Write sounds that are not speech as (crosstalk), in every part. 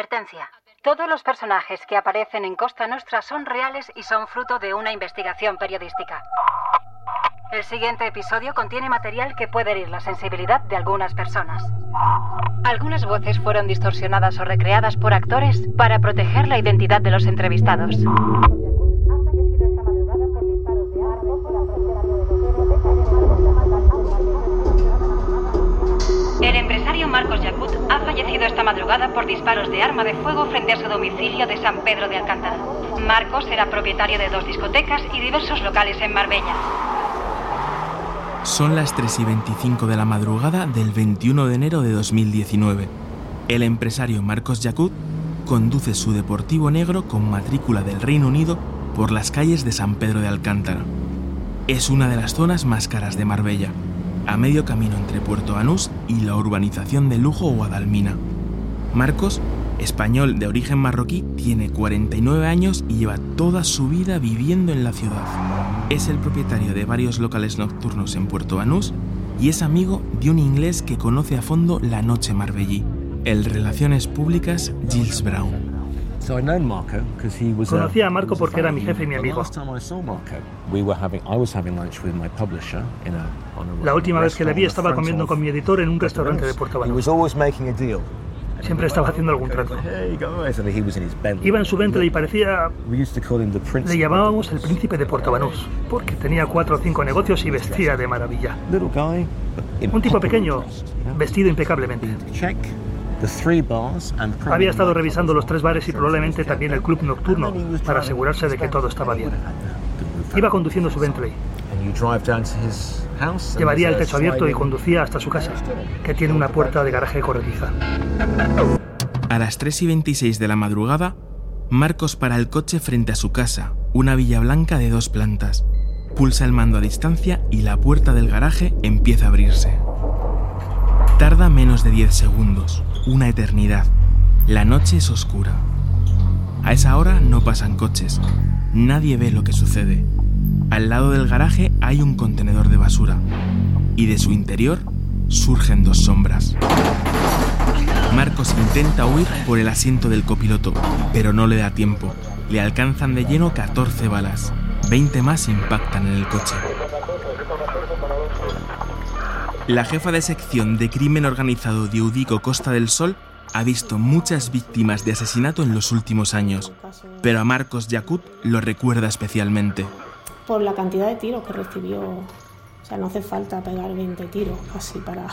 Advertencia. Todos los personajes que aparecen en Costa Nostra son reales y son fruto de una investigación periodística. El siguiente episodio contiene material que puede herir la sensibilidad de algunas personas. Algunas voces fueron distorsionadas o recreadas por actores para proteger la identidad de los entrevistados. Marcos Yacut ha fallecido esta madrugada por disparos de arma de fuego frente a su domicilio de San Pedro de Alcántara. Marcos era propietario de dos discotecas y diversos locales en Marbella. Son las 3 y 25 de la madrugada del 21 de enero de 2019. El empresario Marcos Yacut conduce su deportivo negro con matrícula del Reino Unido por las calles de San Pedro de Alcántara. Es una de las zonas más caras de Marbella a medio camino entre Puerto Banús y la urbanización de lujo Guadalmina. Marcos, español de origen marroquí, tiene 49 años y lleva toda su vida viviendo en la ciudad. Es el propietario de varios locales nocturnos en Puerto Banús y es amigo de un inglés que conoce a fondo la noche marbellí, el Relaciones Públicas Gilles Brown. Conocía a Marco porque era mi jefe y mi amigo. La última vez que le vi estaba comiendo con mi editor en un restaurante de Puerto Banús. Siempre estaba haciendo algún trato. Iba en su Bentley y parecía... Le llamábamos el príncipe de Puerto Banús, porque tenía cuatro o cinco negocios y vestía de maravilla. Un tipo pequeño, vestido impecablemente. Había estado revisando los tres bares y probablemente también el club nocturno para asegurarse de que todo estaba bien. Iba conduciendo su Bentley. Llevaría el techo abierto y conducía hasta su casa, que tiene una puerta de garaje corrediza. A las 3 y 26 de la madrugada, Marcos para el coche frente a su casa, una villa blanca de dos plantas. Pulsa el mando a distancia y la puerta del garaje empieza a abrirse. Tarda menos de 10 segundos, una eternidad. La noche es oscura. A esa hora no pasan coches. Nadie ve lo que sucede. Al lado del garaje hay un contenedor de basura. Y de su interior surgen dos sombras. Marcos intenta huir por el asiento del copiloto, pero no le da tiempo. Le alcanzan de lleno 14 balas. 20 más impactan en el coche. La jefa de sección de crimen organizado de Udico Costa del Sol ha visto muchas víctimas de asesinato en los últimos años, pero a Marcos Yacut lo recuerda especialmente. Por la cantidad de tiros que recibió, o sea, no hace falta pegar 20 tiros casi para...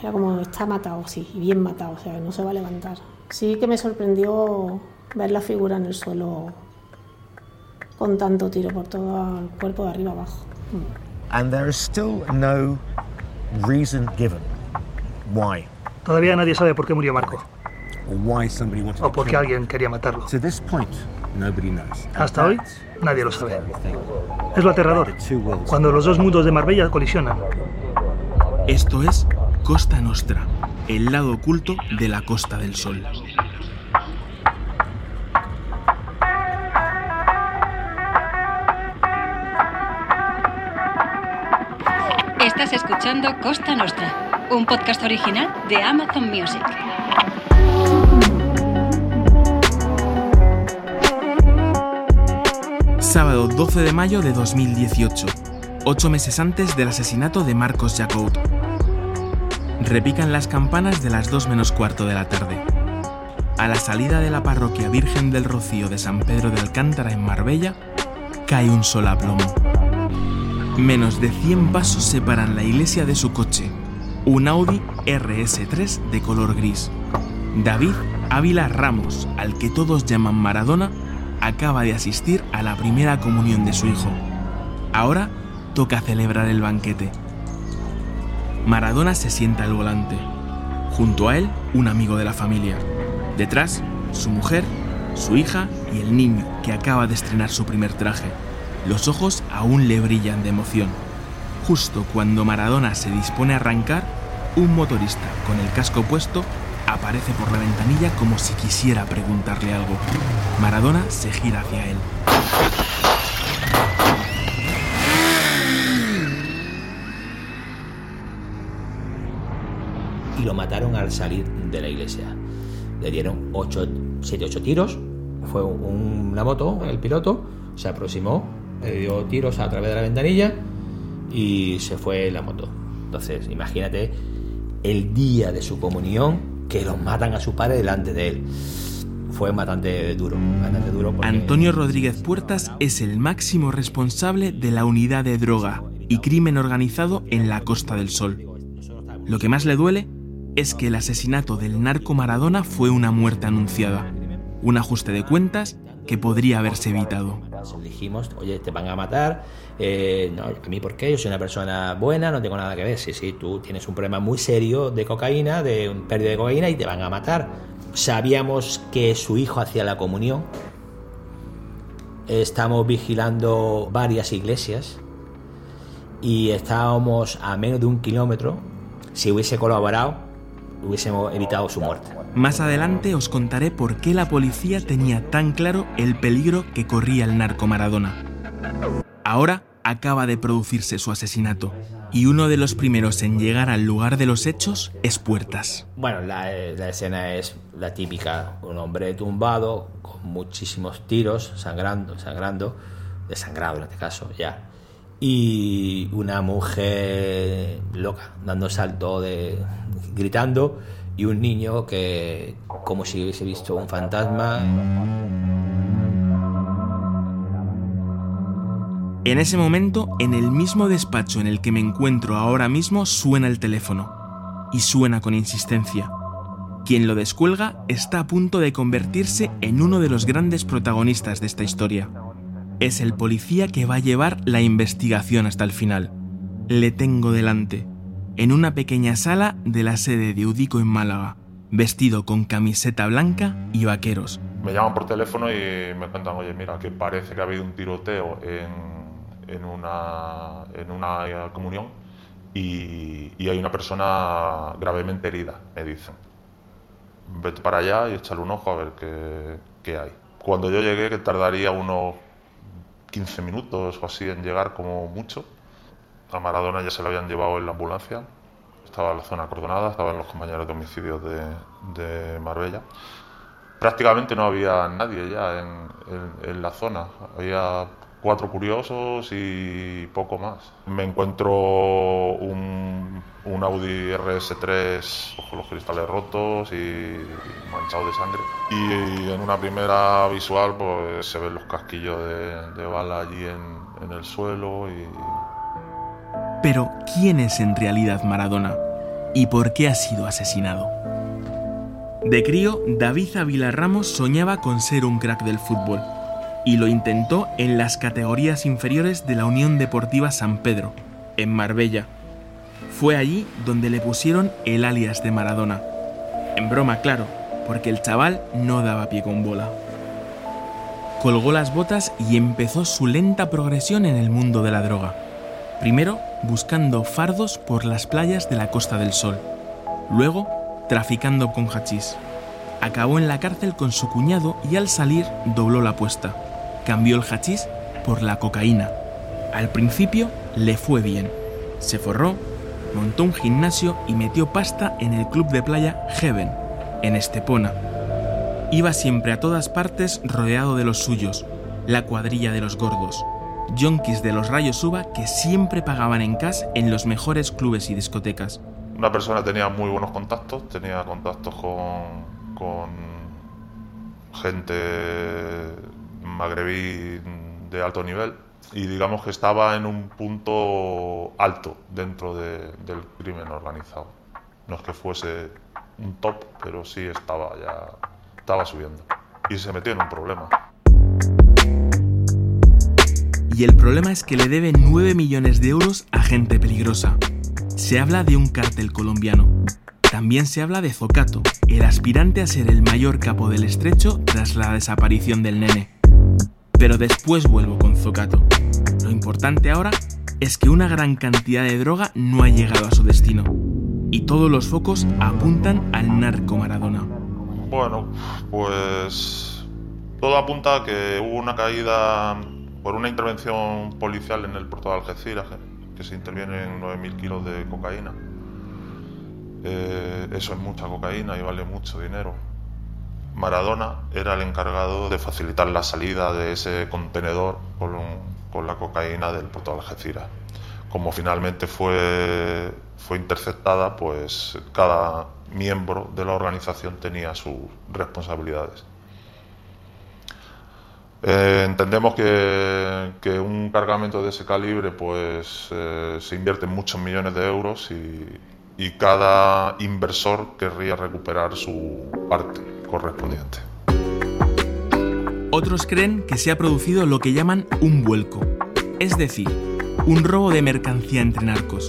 Era como, está matado, sí, bien matado, o sea, no se va a levantar. Sí que me sorprendió ver la figura en el suelo con tanto tiro por todo el cuerpo de arriba abajo. and there is still no reason given why. Todavía nadie sabe por qué murió Marco or why somebody wanted o alguien quería matarlo. To this point. Hasta hoy nadie lo sabe. Es lo aterrador, cuando los dos mundos de Marbella colisionan. Esto es Costa Nostra, el lado oculto de la Costa del Sol. Estás escuchando Costa Nostra, un podcast original de Amazon Music. Sábado 12 de mayo de 2018, ocho meses antes del asesinato de Marcos Jacob. Repican las campanas de las 2 menos cuarto de la tarde. A la salida de la parroquia Virgen del Rocío de San Pedro de Alcántara en Marbella, cae un sol a plomo. Menos de 100 pasos separan la iglesia de su coche, un Audi RS3 de color gris. David Ávila Ramos, al que todos llaman Maradona, acaba de asistir a la primera comunión de su hijo. Ahora toca celebrar el banquete. Maradona se sienta al volante. Junto a él, un amigo de la familia. Detrás, su mujer, su hija y el niño que acaba de estrenar su primer traje. Los ojos aún le brillan de emoción. Justo cuando Maradona se dispone a arrancar, un motorista con el casco puesto aparece por la ventanilla como si quisiera preguntarle algo. Maradona se gira hacia él. y lo mataron al salir de la iglesia. Le dieron 7, 8 tiros. Fue una moto, el piloto, se aproximó, le dio tiros a través de la ventanilla y se fue la moto. Entonces, imagínate el día de su comunión que los matan a su padre delante de él. Fue bastante duro, duro Antonio Rodríguez Puertas es el máximo responsable de la unidad de droga y crimen organizado en la Costa del Sol. Lo que más le duele es que el asesinato del narco Maradona fue una muerte anunciada, un ajuste de cuentas que podría haberse evitado. Dijimos, oye, te van a matar, eh, no, a mí por qué, yo soy una persona buena, no tengo nada que ver, sí, sí, tú tienes un problema muy serio de cocaína, de un pérdida de cocaína y te van a matar. Sabíamos que su hijo hacía la comunión, estamos vigilando varias iglesias y estábamos a menos de un kilómetro, si hubiese colaborado, hubiésemos evitado su muerte. Más adelante os contaré por qué la policía tenía tan claro el peligro que corría el narco Maradona. Ahora acaba de producirse su asesinato y uno de los primeros en llegar al lugar de los hechos es Puertas. Bueno, la, escena es la típica, un hombre tumbado con muchísimos tiros, sangrando, sangrando, desangrado en este caso ya, y una mujer loca, dando salto, de, gritando, y un niño que como si hubiese visto un fantasma. En ese momento, en el mismo despacho en el que me encuentro ahora mismo, suena el teléfono. Y suena con insistencia. Quien lo descuelga está a punto de convertirse en uno de los grandes protagonistas de esta historia es el policía que va a llevar la investigación hasta el final. Le tengo delante, en una pequeña sala de la sede de Udico en Málaga, vestido con camiseta blanca y vaqueros. Me llaman por teléfono y me cuentan, oye, mira, que parece que ha habido un tiroteo en, una, en una comunión y, hay una persona gravemente herida, me dicen. Vete para allá y échale un ojo a ver qué, qué hay. Cuando yo llegué, que tardaría unos 15 minutos o así en llegar como mucho. A Maradona ya se lo habían llevado en la ambulancia, estaba en la zona acordonada, estaban los compañeros de homicidio de, de Marbella. Prácticamente no había nadie ya en, en la zona, había cuatro curiosos y poco más. Me encuentro un, un Audi RS3 con los cristales rotos y manchado de sangre. Y, en una primera visual pues, se ven los casquillos de, de bala allí en, en el suelo. Pero, ¿quién es en realidad Maradona? ¿Y por qué ha sido asesinado? De crío, David Ávila Ramos soñaba con ser un crack del fútbol y lo intentó en las categorías inferiores de la Unión Deportiva San Pedro, en Marbella. Fue allí donde le pusieron el alias de Maradona. En broma, claro, porque el chaval no daba pie con bola. Colgó las botas y empezó su lenta progresión en el mundo de la droga. Primero buscando fardos por las playas de la Costa del Sol. Luego traficando con hachís. Acabó en la cárcel con su cuñado y al salir dobló la apuesta cambió el hachís por la cocaína. Al principio le fue bien. Se forró, montó un gimnasio y metió pasta en el club de playa Heaven, en Estepona. Iba siempre a todas partes rodeado de los suyos, la cuadrilla de los gordos, yonkis de los rayos uva que siempre pagaban en cash en los mejores clubes y discotecas. Una persona tenía muy buenos contactos, tenía contactos con, con gente magrebí de alto nivel y digamos que estaba en un punto alto dentro del crimen organizado. No es que fuese un top, pero sí estaba ya estaba subiendo y se metió en un problema. Y el problema es que le debe 9 millones de euros a gente peligrosa. Se habla de un cártel colombiano. También se habla de Zocato, el aspirante a ser el mayor capo del estrecho tras la desaparición del nene. Pero después vuelvo con Zocato. Lo importante ahora es que una gran cantidad de droga no ha llegado a su destino. Y todos los focos apuntan al narco Maradona. Bueno, pues todo apunta a que hubo una caída por una intervención policial en el puerto de Algeciras, que se interviene en 9.000 kilos de cocaína. Eh, eso es mucha cocaína y vale mucho dinero. Maradona era el encargado de facilitar la salida de ese contenedor con, con la cocaína del puerto de Algeciras. Como finalmente fue, fue interceptada, pues cada miembro de la organización tenía sus responsabilidades. Eh, entendemos que, un cargamento de ese calibre pues eh, se invierte muchos millones de euros y, y cada inversor querría recuperar su parte correspondiente. Otros creen que se ha producido lo que llaman un vuelco, es decir, un robo de mercancía entre narcos.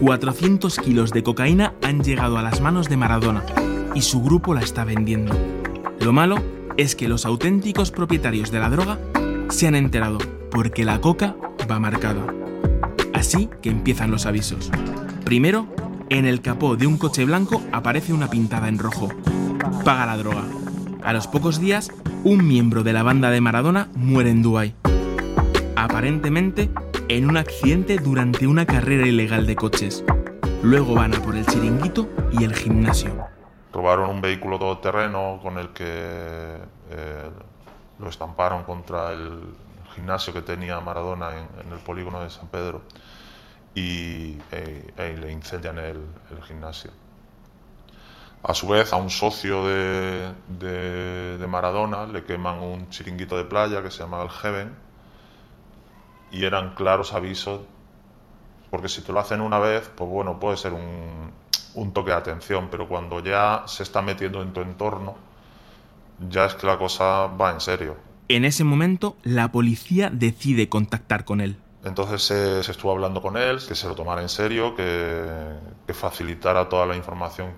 400 kilos de cocaína han llegado a las manos de Maradona y su grupo la está vendiendo. Lo malo es que los auténticos propietarios de la droga se han enterado porque la coca va marcada. Así que empiezan los avisos. Primero, en el capó de un coche blanco aparece una pintada en rojo. Paga la droga. A los pocos días, un miembro de la banda de Maradona muere en Dubái. Aparentemente, en un accidente durante una carrera ilegal de coches. Luego van a por el chiringuito y el gimnasio robaron un vehículo todoterreno con el que eh, lo estamparon contra el gimnasio que tenía Maradona en, el polígono de San Pedro y eh, le incendian el, gimnasio. A su vez, a un socio de, de, Maradona le queman un chiringuito de playa que se llama el Heaven y eran claros avisos, porque si te lo hacen una vez, pues bueno, puede ser un, un toque de atención, pero cuando ya se está metiendo en tu entorno, ya es que la cosa va en serio. En ese momento, la policía decide contactar con él. Entonces se, estuvo hablando con él, que se lo tomara en serio, que, que facilitara toda la información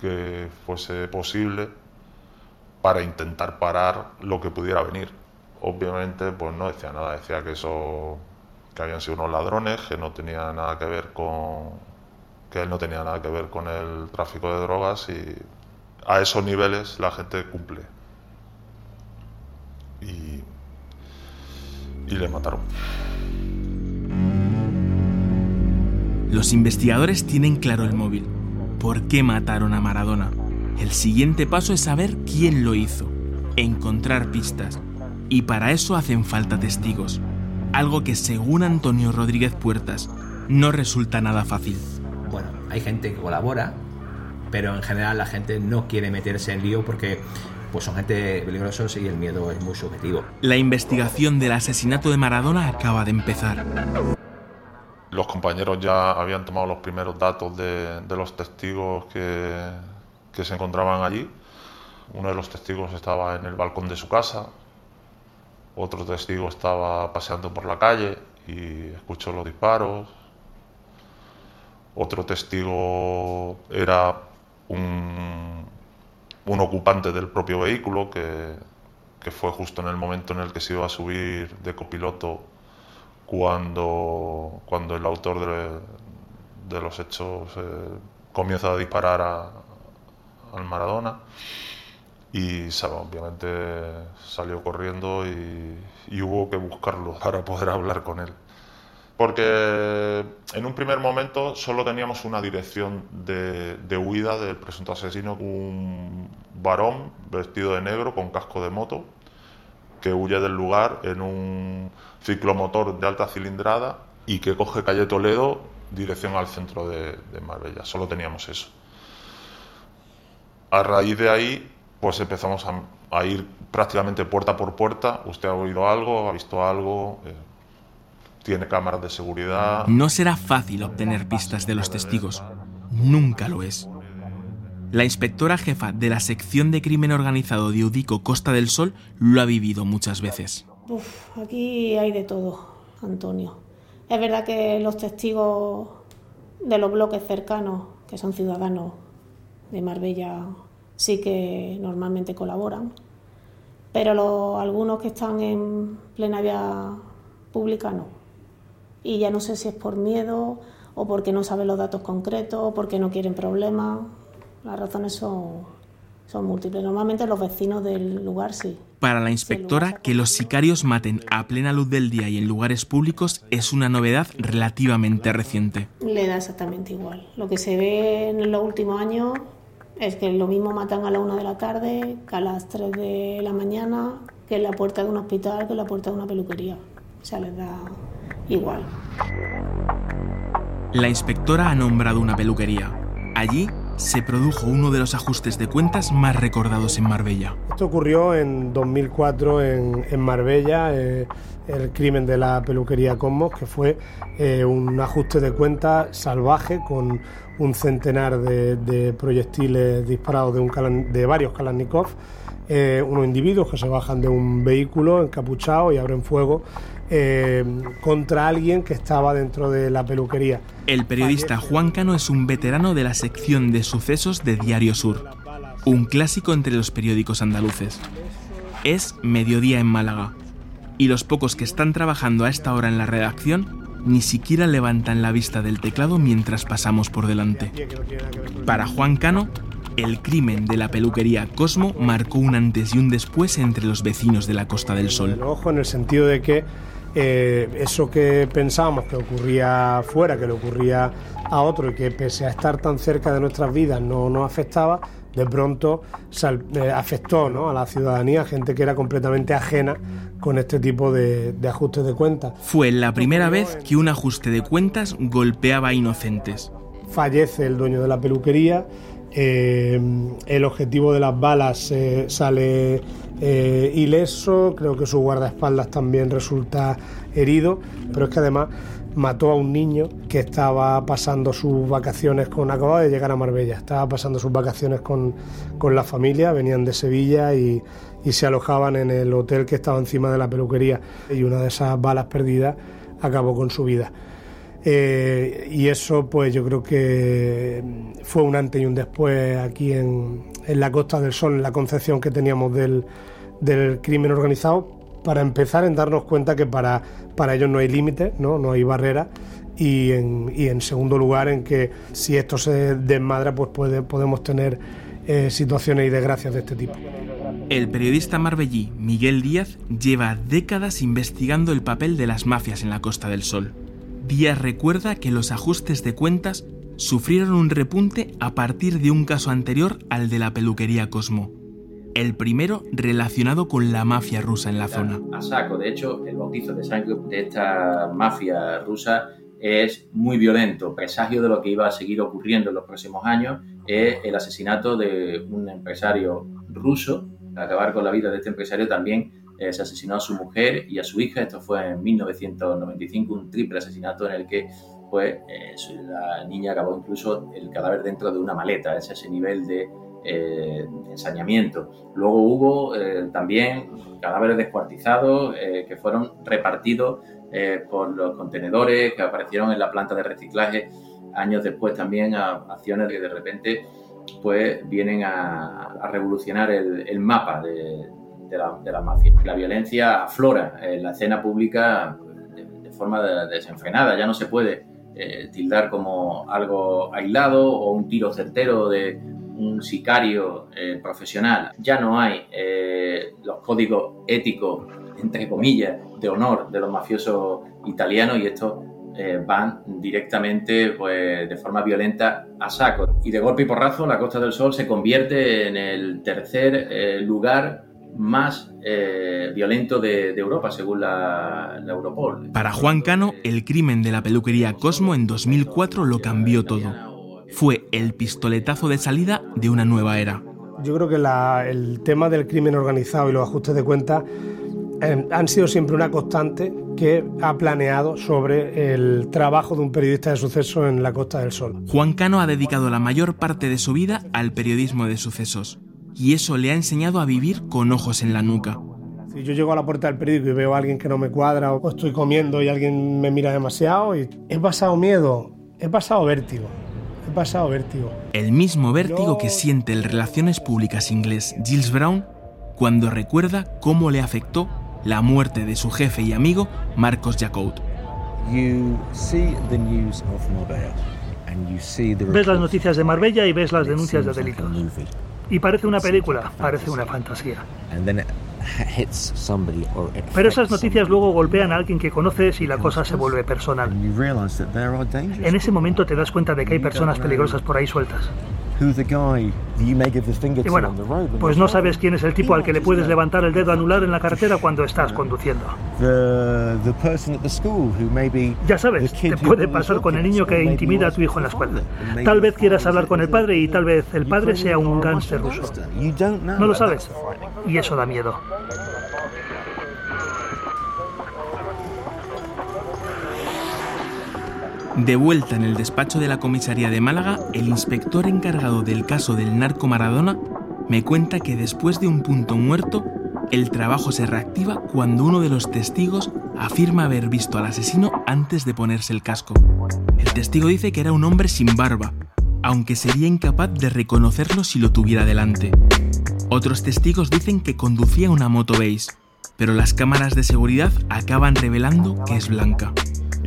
que fuese posible para intentar parar lo que pudiera venir. Obviamente, pues no decía nada, decía que eso que habían sido unos ladrones, que no tenía nada que ver con, que él no tenía nada que ver con el tráfico de drogas y a esos niveles la gente cumple. Y, y le mataron. Los investigadores tienen claro el móvil. ¿Por qué mataron a Maradona? El siguiente paso es saber quién lo hizo, encontrar pistas. Y para eso hacen falta testigos. Algo que según Antonio Rodríguez Puertas no resulta nada fácil hay gente que colabora, pero en general la gente no quiere meterse en lío porque pues son gente peligrosos y el miedo es muy subjetivo. La investigación del asesinato de Maradona acaba de empezar. Los compañeros ya habían tomado los primeros datos de, los testigos que, que se encontraban allí. Uno de los testigos estaba en el balcón de su casa, otro testigo estaba paseando por la calle y escuchó los disparos, otro testigo era un, ocupante del propio vehículo que, fue justo en el momento en el que se iba a subir de copiloto cuando, cuando el autor de, los hechos eh, comienza a disparar al Maradona. Y obviamente salió corriendo y hubo que buscarlo para poder hablar con él porque en un primer momento solo teníamos una dirección de, huida del presunto asesino, un varón vestido de negro con casco de moto que huye del lugar en un ciclomotor de alta cilindrada y que coge calle Toledo dirección al centro de, Marbella. Solo teníamos eso. A raíz de ahí, pues empezamos a, ir prácticamente puerta por puerta. ¿Usted ha oído algo? ¿Ha visto algo? Eh, tiene cámaras de seguridad. No será fácil obtener pistas de los testigos. Nunca lo es. La inspectora jefa de la sección de crimen organizado de Udico Costa del Sol lo ha vivido muchas veces. Uf, aquí hay de todo, Antonio. Es verdad que los testigos de los bloques cercanos, que son ciudadanos de Marbella, sí que normalmente colaboran, pero algunos que están en plena vía pública no y ya no sé si es por miedo o porque no saben los datos concretos o porque no quieren problemas. Las razones son, son múltiples. Normalmente los vecinos del lugar sí. Para la inspectora, que los sicarios maten a plena luz del día y en lugares públicos es una novedad relativamente reciente. Le da exactamente igual. Lo que se ve en los últimos años es que lo mismo matan a la una de la tarde que a las 3 de la mañana, que en la puerta de un hospital, que en la puerta de una peluquería. O sea, les da igual. La inspectora ha nombrado una peluquería. Allí se produjo uno de los ajustes de cuentas más recordados en Marbella. Esto ocurrió en 2004 en, Marbella, eh, el crimen de la peluquería Cosmos, que fue eh, un ajuste de cuentas salvaje con un centenar de, proyectiles disparados de, un, de varios Kalashnikov, eh, unos individuos que se bajan de un vehículo encapuchado y abren fuego eh, contra alguien que estaba dentro de la peluquería. El periodista Juan Cano es un veterano de la sección de sucesos de Diario Sur, un clásico entre los periódicos andaluces. Es mediodía en Málaga, y los pocos que están trabajando a esta hora en la redacción ni siquiera levantan la vista del teclado mientras pasamos por delante. Para Juan Cano, el crimen de la peluquería Cosmo marcó un antes y un después entre los vecinos de la Costa del Sol. Ojo, en el sentido de que eh, eso que pensábamos que ocurría fuera, que le ocurría a otro y que pese a estar tan cerca de nuestras vidas no nos afectaba, de pronto eh, afectó ¿no? a la ciudadanía, gente que era completamente ajena con este tipo de, ajustes de cuentas. Fue la primera vez que un ajuste de cuentas golpeaba a inocentes. Fallece el dueño de la peluquería, eh, el objetivo de las balas sale eh, ileso, creo que su guardaespaldas también resulta herido, pero es que además mató a un niño que estaba pasando sus vacaciones con, acababa de llegar a Marbella, estaba pasando sus vacaciones con, la familia, venían de Sevilla y, se alojaban en el hotel que estaba encima de la peluquería. Y una de esas balas perdidas acabó con su vida. Eh, y eso pues yo creo que fue un antes y un después aquí en, en la Costa del Sol, en la concepción que teníamos del, del crimen organizado, para empezar en darnos cuenta que para, para ellos no hay límites, ¿no? no hay barreras, y en, y en, segundo lugar en que si esto se desmadra, pues puede, podemos tener eh, situaciones y desgracias de este tipo. El periodista marbellí Miguel Díaz lleva décadas investigando el papel de las mafias en la Costa del Sol. Díaz recuerda que los ajustes de cuentas sufrieron un repunte a partir de un caso anterior al de la peluquería Cosmo. El primero relacionado con la mafia rusa en la zona. A saco, de hecho, el bautizo de sangre de esta mafia rusa es muy violento. Presagio de lo que iba a seguir ocurriendo en los próximos años es el asesinato de un empresario ruso. Acabar con la vida de este empresario también eh, se asesinó a su mujer y a su hija. Esto fue en 1995, un triple asesinato en el que pues, eh, la niña acabó incluso el cadáver dentro de una maleta. Es ese nivel de eh, ensañamiento. Luego hubo también cadáveres descuartizados que fueron repartidos por los contenedores que aparecieron en la planta de reciclaje. Años después también a acciones que de repente pues vienen a, revolucionar el mapa de, de la, de la mafia. La violencia aflora en la escena pública de, forma desenfrenada, ya no se puede eh, tildar como algo aislado o un tiro certero de un sicario eh, profesional. Ya no hay eh, los códigos éticos, entre comillas, de honor de los mafiosos italianos y estos van directamente pues, de forma violenta a saco. Y de golpe y porrazo la Costa del Sol se convierte en el tercer lugar más eh, violento de, Europa, según la, Europol. Para Juan Cano, el crimen de la peluquería Cosmo en 2004 lo cambió todo. Fue el pistoletazo de salida de una nueva era. Yo creo que el tema del crimen organizado y los ajustes de cuentas eh, han sido siempre una constante que ha planeado sobre el trabajo de un periodista de sucesos en la Costa del Sol. Juan Cano ha dedicado la mayor parte de su vida al periodismo de sucesos y eso le ha enseñado a vivir con ojos en la nuca. Si yo llego a la puerta del periódico y veo a alguien que no me cuadra o estoy comiendo y alguien me mira demasiado, y he pasado miedo, he pasado vértigo. He pasado vértigo. El mismo vértigo que siente el Relaciones Públicas inglés Giles Brown cuando recuerda cómo le afectó la muerte de su jefe y amigo Marcos Jacob. Ves las noticias de Marbella y ves las denuncias de delitos. Y parece una película, parece una fantasía. Pero esas noticias luego golpean a alguien que conoces y la cosa se vuelve personal. En ese momento te das cuenta de que hay personas peligrosas por ahí sueltas. Y bueno, pues no sabes quién es el tipo al que le puedes levantar el dedo anular en la carretera cuando estás conduciendo. Ya sabes, te puede pasar con el niño que intimida a tu hijo en la escuela. Tal vez quieras hablar con el padre y tal vez el padre sea un gánster ruso. No lo sabes. Y eso da miedo. De vuelta en el despacho de la comisaría de Málaga, el inspector encargado del caso del narco Maradona me cuenta que después de un punto muerto, el trabajo se reactiva cuando uno de los testigos afirma haber visto al asesino antes de ponerse el casco. El testigo dice que era un hombre sin barba, aunque sería incapaz de reconocerlo si lo tuviera delante. Otros testigos dicen que conducía una moto beige, pero las cámaras de seguridad acaban revelando que es blanca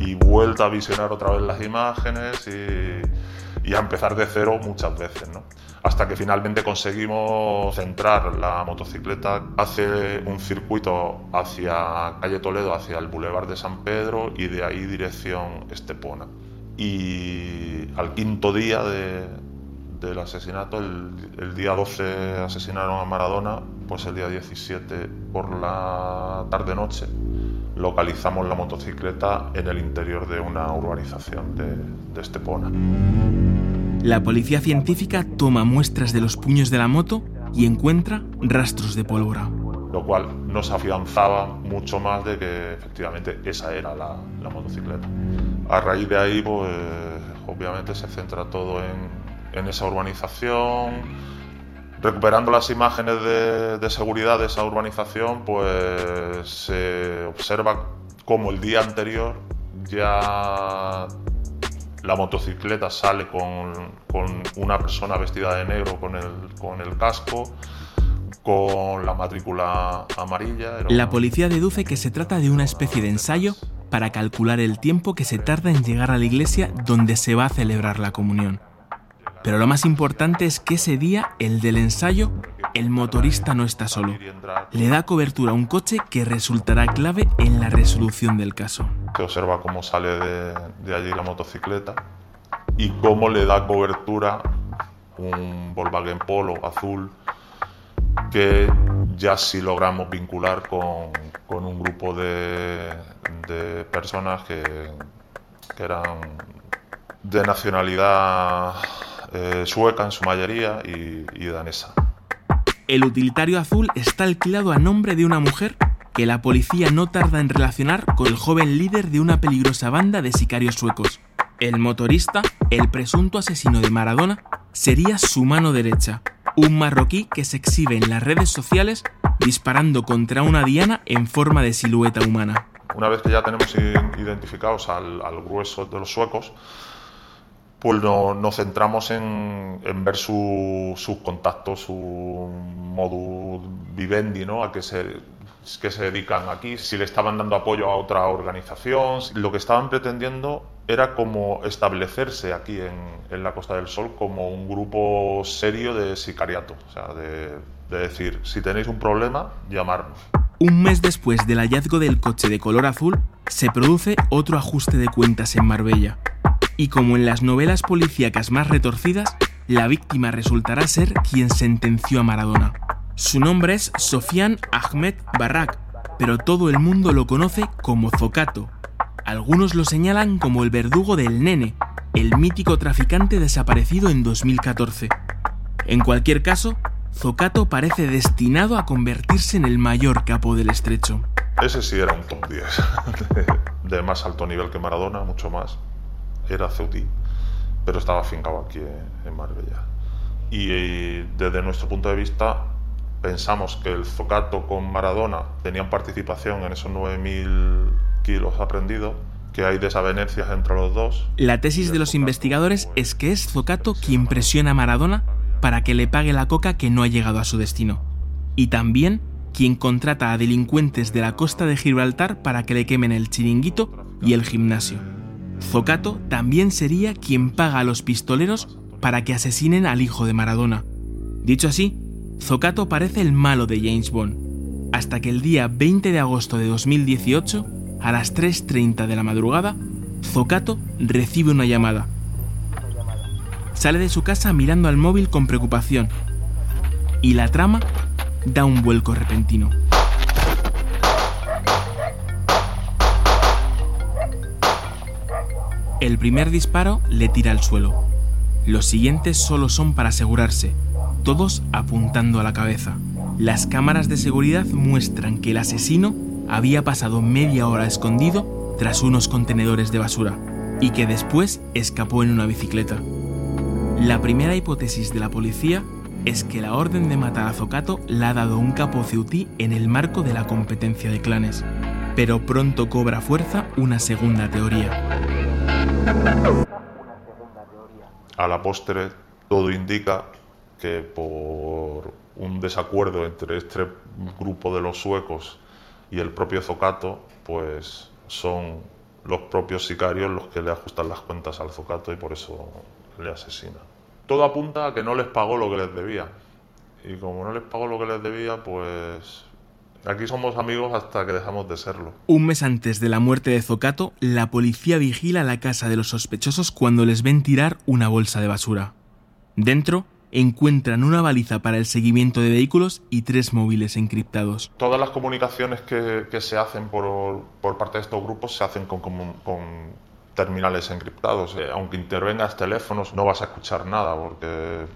y vuelta a visionar otra vez las imágenes y, a empezar de cero muchas veces, ¿no? Hasta que finalmente conseguimos centrar la motocicleta, hace un circuito hacia calle Toledo, hacia el Boulevard de San Pedro y de ahí dirección Estepona. Y al quinto día del asesinato, el, el, día 12 asesinaron a Maradona, pues el día 17 por la tarde-noche localizamos la motocicleta en el interior de una urbanización de, Estepona. La policía científica toma muestras de los puños de la moto y encuentra rastros de pólvora. Lo cual nos afianzaba mucho más de que efectivamente esa era la, motocicleta. A raíz de ahí, pues obviamente se centra todo en, en esa urbanización, Recuperando las imágenes de, seguridad de esa urbanización, pues se observa como el día anterior ya la motocicleta sale con, una persona vestida de negro con el, con el casco, con la matrícula amarilla. La policía deduce que se trata de una especie de ensayo para calcular el tiempo que se tarda en llegar a la iglesia donde se va a celebrar la comunión. Pero lo más importante es que ese día, el del ensayo, el motorista no está solo. Le da cobertura a un coche que resultará clave en la resolución del caso. Se observa cómo sale de, allí la motocicleta y cómo le da cobertura un Volkswagen Polo azul que ya sí logramos vincular con, un grupo de, personas que, que eran de nacionalidad eh, sueca en su mayoría y, danesa. El utilitario azul está alquilado a nombre de una mujer que la policía no tarda en relacionar con el joven líder de una peligrosa banda de sicarios suecos. El motorista, el presunto asesino de Maradona, sería su mano derecha, un marroquí que se exhibe en las redes sociales disparando contra una diana en forma de silueta humana. Una vez que ya tenemos identificados al, al grueso de los suecos, pues nos centramos en, ver sus contactos, su modus vivendi, ¿no? A qué se, que se dedican aquí, si le estaban dando apoyo a otra organización. Lo que estaban pretendiendo era como establecerse aquí en, la Costa del Sol como un grupo serio de sicariato, o sea, de, de decir, si tenéis un problema, llamarnos. Un mes después del hallazgo del coche de color azul, se produce otro ajuste de cuentas en Marbella y como en las novelas policíacas más retorcidas, la víctima resultará ser quien sentenció a Maradona. Su nombre es Sofian Ahmed Barrak, pero todo el mundo lo conoce como Zocato. Algunos lo señalan como el verdugo del nene, el mítico traficante desaparecido en 2014. En cualquier caso, Zocato parece destinado a convertirse en el mayor capo del estrecho. Ese sí era un top 10, (laughs) de más alto nivel que Maradona, mucho más era ceutí, pero estaba afincado aquí en Marbella. Y desde nuestro punto de vista pensamos que el Zocato con Maradona tenían participación en esos 9.000 kilos aprendidos, que hay desavenencias entre los dos. La tesis de los investigadores es que es Zocato quien presiona a Maradona para que le pague la coca que no ha llegado a su destino. Y también quien contrata a delincuentes de la costa de Gibraltar para que le quemen el chiringuito y el gimnasio. Zocato también sería quien paga a los pistoleros para que asesinen al hijo de Maradona. Dicho así, Zocato parece el malo de James Bond, hasta que el día 20 de agosto de 2018, a las 3.30 de la madrugada, Zocato recibe una llamada. sale de su casa mirando al móvil con preocupación y la trama da un vuelco repentino. El primer disparo le tira al suelo. Los siguientes solo son para asegurarse, todos apuntando a la cabeza. Las cámaras de seguridad muestran que el asesino había pasado media hora escondido tras unos contenedores de basura y que después escapó en una bicicleta. La primera hipótesis de la policía es que la orden de matar a Zocato la ha dado un capo ceutí en el marco de la competencia de clanes, pero pronto cobra fuerza una segunda teoría. A la postre, todo indica que por un desacuerdo entre este grupo de los suecos y el propio Zocato, pues son los propios sicarios los que le ajustan las cuentas al Zocato y por eso le asesina. Todo apunta a que no les pagó lo que les debía. Y como no les pagó lo que les debía, pues Aquí somos amigos hasta que dejamos de serlo. Un mes antes de la muerte de Zocato, la policía vigila la casa de los sospechosos cuando les ven tirar una bolsa de basura. Dentro encuentran una baliza para el seguimiento de vehículos y tres móviles encriptados. Todas las comunicaciones que, se hacen por, parte de estos grupos se hacen con, terminales encriptados. Eh, aunque intervengas teléfonos, no vas a escuchar nada porque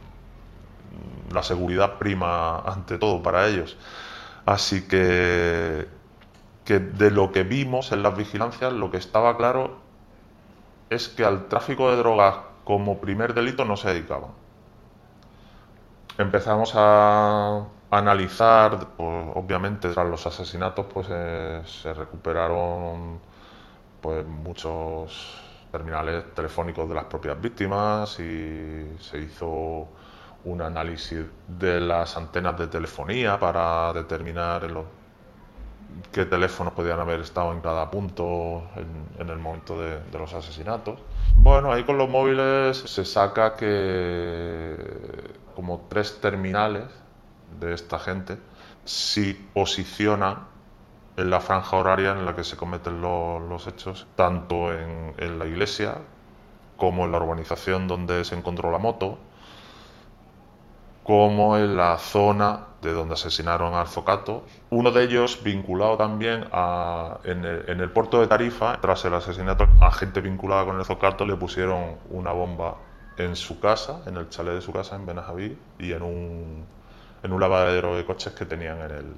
la seguridad prima ante todo para ellos. Así que, que de lo que vimos en las vigilancias, lo que estaba claro es que al tráfico de drogas como primer delito no se dedicaban. Empezamos a analizar, pues, obviamente tras los asesinatos pues eh, se recuperaron pues muchos terminales telefónicos de las propias víctimas y se hizo un análisis de las antenas de telefonía para determinar qué teléfonos podían haber estado en cada punto en, el momento de, los asesinatos. Bueno, ahí con los móviles se saca que como tres terminales de esta gente si posicionan en la franja horaria en la que se cometen los, hechos, tanto en, en la iglesia como en la urbanización donde se encontró la moto, como en la zona de donde asesinaron a Zocato. Uno de ellos vinculado también en, el, puerto de Tarifa, tras el asesinato, a gente vinculada con el Zocato le pusieron una bomba en su casa, en el chalet de su casa en Benajaví y en un, lavadero de coches que tenían en el,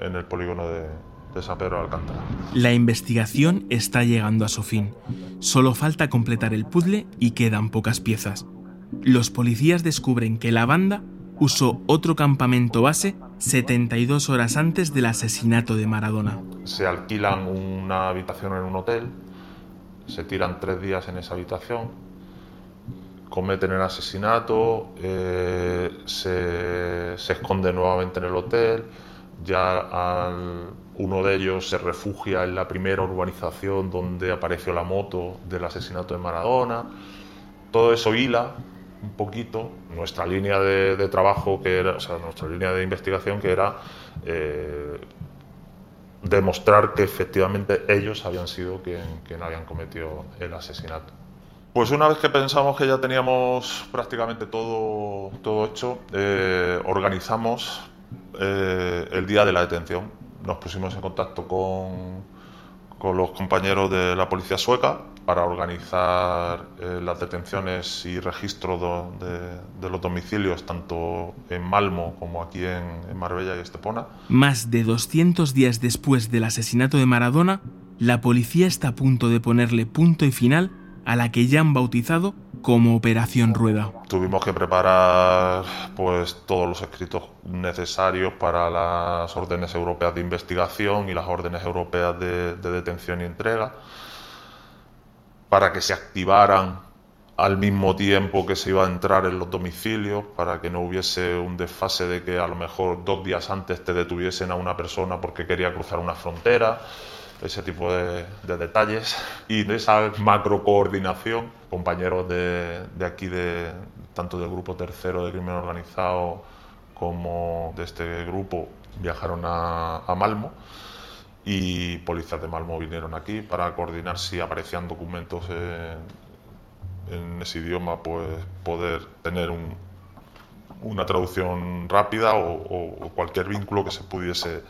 en el polígono de, de San Pedro de Alcántara. La investigación está llegando a su fin. Solo falta completar el puzzle y quedan pocas piezas los policías descubren que la banda usó otro campamento base 72 horas antes del asesinato de Maradona. Se alquilan una habitación en un hotel, se tiran tres días en esa habitación, cometen el asesinato, eh, se, se esconden nuevamente en el hotel, ya uno de ellos se refugia en la primera urbanización donde apareció la moto del asesinato de Maradona. Todo eso hila un poquito nuestra línea de, trabajo, que era, o sea, nuestra línea de investigación, que era eh, demostrar que efectivamente ellos habían sido quien, habían cometido el asesinato. Pues una vez que pensamos que ya teníamos prácticamente todo, todo hecho, eh, organizamos eh, el día de la detención. Nos pusimos en contacto con, con los compañeros de la policía sueca para organizar eh, las detenciones y registro de, los domicilios tanto en Malmo como aquí en, en Marbella y Estepona. Más de 200 días después del asesinato de Maradona, la policía está a punto de ponerle punto y final a la que ya han bautizado como Operación Rueda. Tuvimos que preparar pues todos los escritos necesarios para las órdenes europeas de investigación y las órdenes europeas de, detención y entrega para que se activaran al mismo tiempo que se iba a entrar en los domicilios, para que no hubiese un desfase de que a lo mejor dos días antes te detuviesen a una persona porque quería cruzar una frontera ese tipo de, detalles y de esa macro coordinación. Compañeros de, aquí, de, tanto del grupo tercero de crimen organizado como de este grupo, viajaron a, a Malmo y policías de Malmo vinieron aquí para coordinar si aparecían documentos en ese idioma, pues poder tener una traducción rápida o, cualquier vínculo que se pudiese,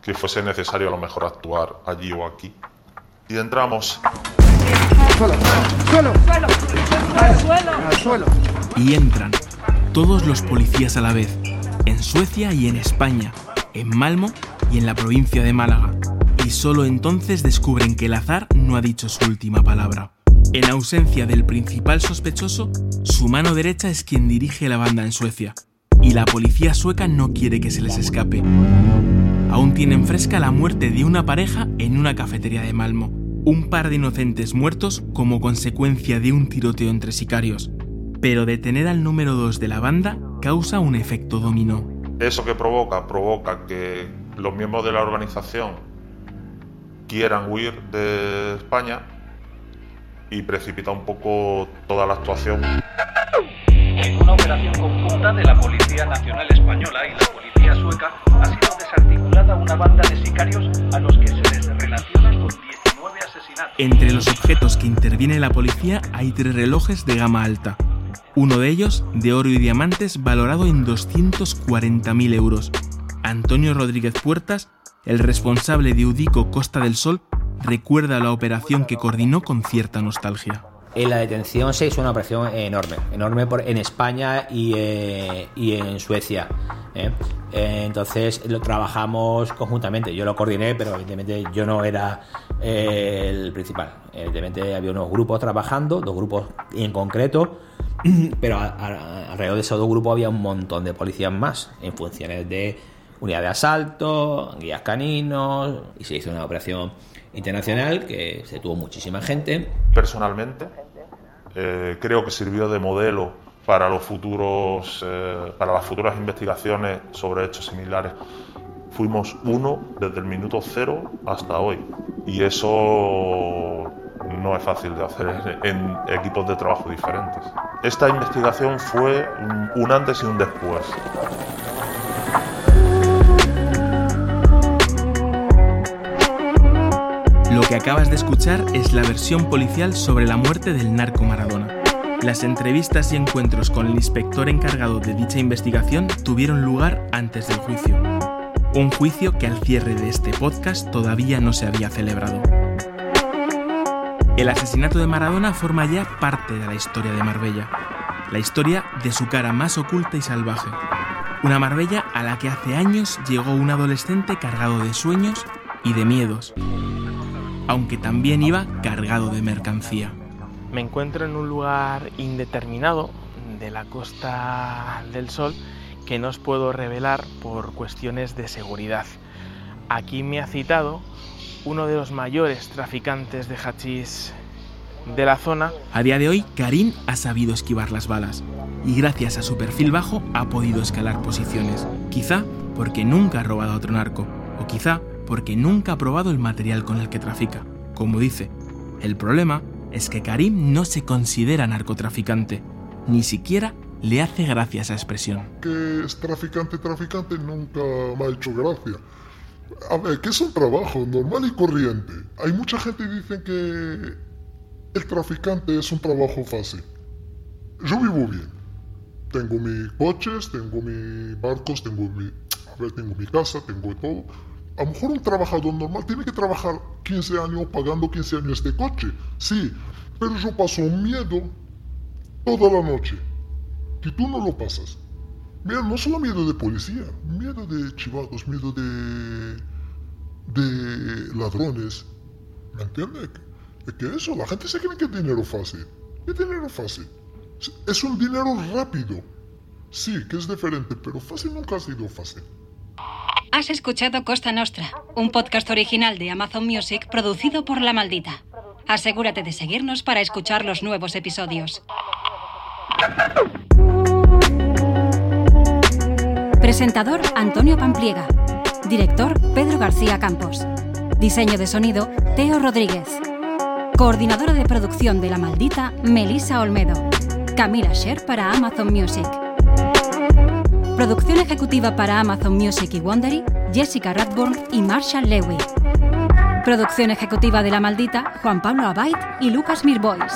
que fuese necesario a lo mejor actuar allí o aquí. Y entramos. Suelo, suelo, suelo, suelo, suelo. Y entran todos los policías a la vez, en Suecia y en España, en Malmo y en la provincia de Málaga. Solo entonces descubren que el azar no ha dicho su última palabra. En ausencia del principal sospechoso, su mano derecha es quien dirige la banda en Suecia, y la policía sueca no quiere que se les escape. Aún tienen fresca la muerte de una pareja en una cafetería de Malmo, un par de inocentes muertos como consecuencia de un tiroteo entre sicarios. Pero detener al número 2 de la banda causa un efecto dominó. Eso que provoca, provoca que los miembros de la organización quieran huir de España y precipita un poco toda la actuación. En una operación conjunta de la Policía Nacional Española y la Policía Sueca ha sido desarticulada una banda de sicarios a los que se les relaciona con 19 asesinatos. Entre los objetos que interviene la policía hay tres relojes de gama alta. Uno de ellos de oro y diamantes valorado en 240.000 euros. Antonio Rodríguez Puertas, el responsable de Udico Costa del Sol, recuerda la operación que coordinó con cierta nostalgia. En la detención se hizo una operación enorme, enorme por, en España y, eh, en Suecia. ¿eh? Eh, entonces lo trabajamos conjuntamente. Yo lo coordiné, pero evidentemente yo no era el principal. Evidentemente había unos grupos trabajando, dos grupos en concreto, (clears throat) pero alrededor de esos dos grupos había un montón de policías más en funciones de unidad de asalto, guías caninos, y se hizo una operación internacional que se tuvo muchísima gente. Personalmente, eh, creo que sirvió de modelo para los futuros, eh, para las futuras investigaciones sobre hechos similares. Fuimos uno desde el minuto cero hasta hoy y eso no es fácil de hacer en equipos de trabajo diferentes. Esta investigación fue un antes y un después. Lo que acabas de escuchar es la versión policial sobre la muerte del narco Maradona. Las entrevistas y encuentros con el inspector encargado de dicha investigación tuvieron lugar antes del juicio. Un juicio que al cierre de este podcast todavía no se había celebrado. El asesinato de Maradona forma ya parte de la historia de Marbella, la historia de su cara más oculta y salvaje. Una Marbella a la que hace años llegó un adolescente cargado de sueños y de miedos, aunque también iba cargado de mercancía. Me encuentro en un lugar indeterminado de la Costa del Sol que no os puedo revelar por cuestiones de seguridad. Aquí me ha citado uno de los mayores traficantes de hachís de la zona. A día de hoy, Karim ha sabido esquivar las balas y gracias a su perfil bajo ha podido escalar posiciones. Quizá porque nunca ha robado a otro narco, o quizá porque nunca ha probado el material con el que trafica. Como dice, el problema es que Karim no se considera narcotraficante, ni siquiera le hace gracia esa expresión. Que es traficante, traficante nunca me ha hecho gracia. A ver, que es un trabajo normal y corriente. Hay mucha gente que dice que el traficante es un trabajo fácil. Yo vivo bien. Tengo mis coches, tengo mis barcos, tengo mi, a ver, tengo mi casa, tengo todo a lo mejor un trabajador normal tiene que trabajar 15 años pagando 15 años este coche. Sí, pero yo paso miedo toda la noche. Que tú no lo pasas. Mira, no solo miedo de policía, miedo de chivados, miedo de. de ladrones. ¿Me entiendes? Es que eso, la gente se cree que es dinero fácil. ¿Qué dinero fácil? Es un dinero rápido. Sí, que es diferente, pero fácil nunca ha sido fácil. Has escuchado Costa Nostra, un podcast original de Amazon Music producido por La Maldita. Asegúrate de seguirnos para escuchar los nuevos episodios. Presentador Antonio Pampliega. Director Pedro García Campos. Diseño de sonido Teo Rodríguez. Coordinadora de producción de La Maldita Melissa Olmedo. Camila Sher para Amazon Music. Producción ejecutiva para Amazon Music y Wondery, Jessica Radburn y Marshall Lewy. Producción ejecutiva de La Maldita, Juan Pablo Abait y Lucas Mirbois.